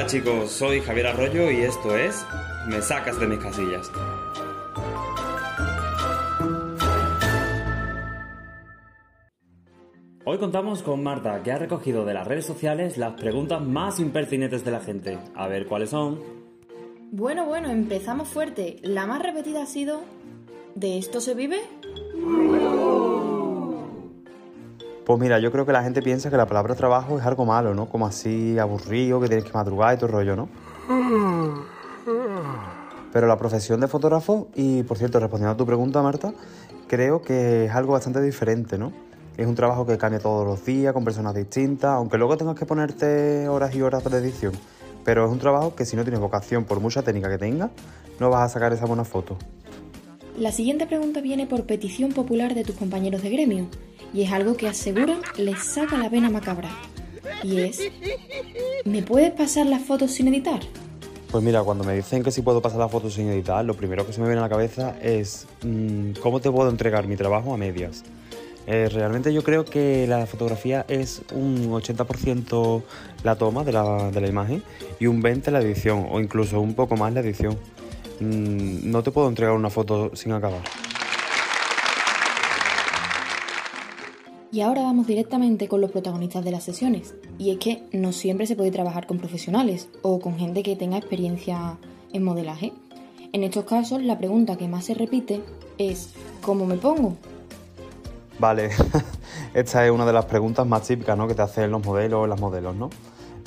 Hola chicos, soy Javier Arroyo y esto es Me sacas de mis casillas. Hoy contamos con Marta, que ha recogido de las redes sociales las preguntas más impertinentes de la gente. A ver cuáles son. Bueno, bueno, empezamos fuerte. La más repetida ha sido ¿De esto se vive? Pues mira, yo creo que la gente piensa que la palabra trabajo es algo malo, ¿no? Como así aburrido, que tienes que madrugar y todo el rollo, ¿no? Pero la profesión de fotógrafo, y por cierto, respondiendo a tu pregunta, Marta, creo que es algo bastante diferente, ¿no? Es un trabajo que cambia todos los días, con personas distintas, aunque luego tengas que ponerte horas y horas de edición. Pero es un trabajo que si no tienes vocación, por mucha técnica que tengas, no vas a sacar esa buena foto. La siguiente pregunta viene por petición popular de tus compañeros de gremio y es algo que aseguran les saca la vena macabra. Y es, ¿me puedes pasar las fotos sin editar? Pues mira, cuando me dicen que sí puedo pasar las fotos sin editar, lo primero que se me viene a la cabeza es mm, cómo te puedo entregar mi trabajo a medias. Eh, realmente yo creo que la fotografía es un 80% la toma de la, de la imagen y un 20% la edición o incluso un poco más la edición. Mm, no te puedo entregar una foto sin acabar. Y ahora vamos directamente con los protagonistas de las sesiones. Y es que no siempre se puede trabajar con profesionales o con gente que tenga experiencia en modelaje. En estos casos, la pregunta que más se repite es ¿cómo me pongo? Vale, esta es una de las preguntas más típicas ¿no? que te hacen los modelos o las modelos, ¿no?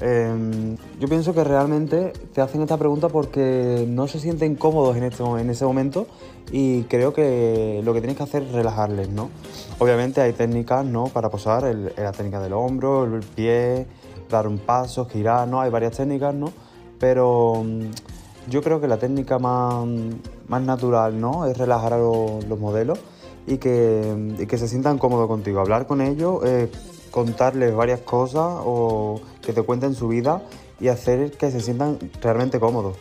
Em, yo pienso que realmente te hacen esta pregunta porque no se sienten cómodos en, esto, en ese momento y creo que lo que tienes que hacer es relajarles, ¿no? Obviamente hay técnicas, ¿no? Para posar, la técnica del hombro, el pie, dar un paso, girar, ¿no? Hay varias técnicas, ¿no? Pero mm, yo creo que la técnica más, más natural, ¿no? Es relajar a los, modelos y que, y que, se sientan cómodos contigo. Hablar con ellos, eh, contarles varias cosas o que te cuenten su vida y hacer que se sientan realmente cómodos.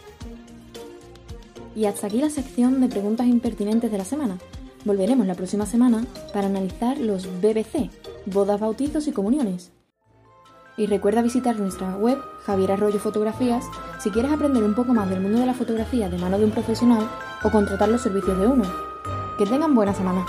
Y hasta aquí la sección de preguntas impertinentes de la semana. Volveremos la próxima semana para analizar los BBC, bodas, bautizos y comuniones. Y recuerda visitar nuestra web Javier Arroyo Fotografías si quieres aprender un poco más del mundo de la fotografía de mano de un profesional o contratar los servicios de uno. Que tengan buena semana.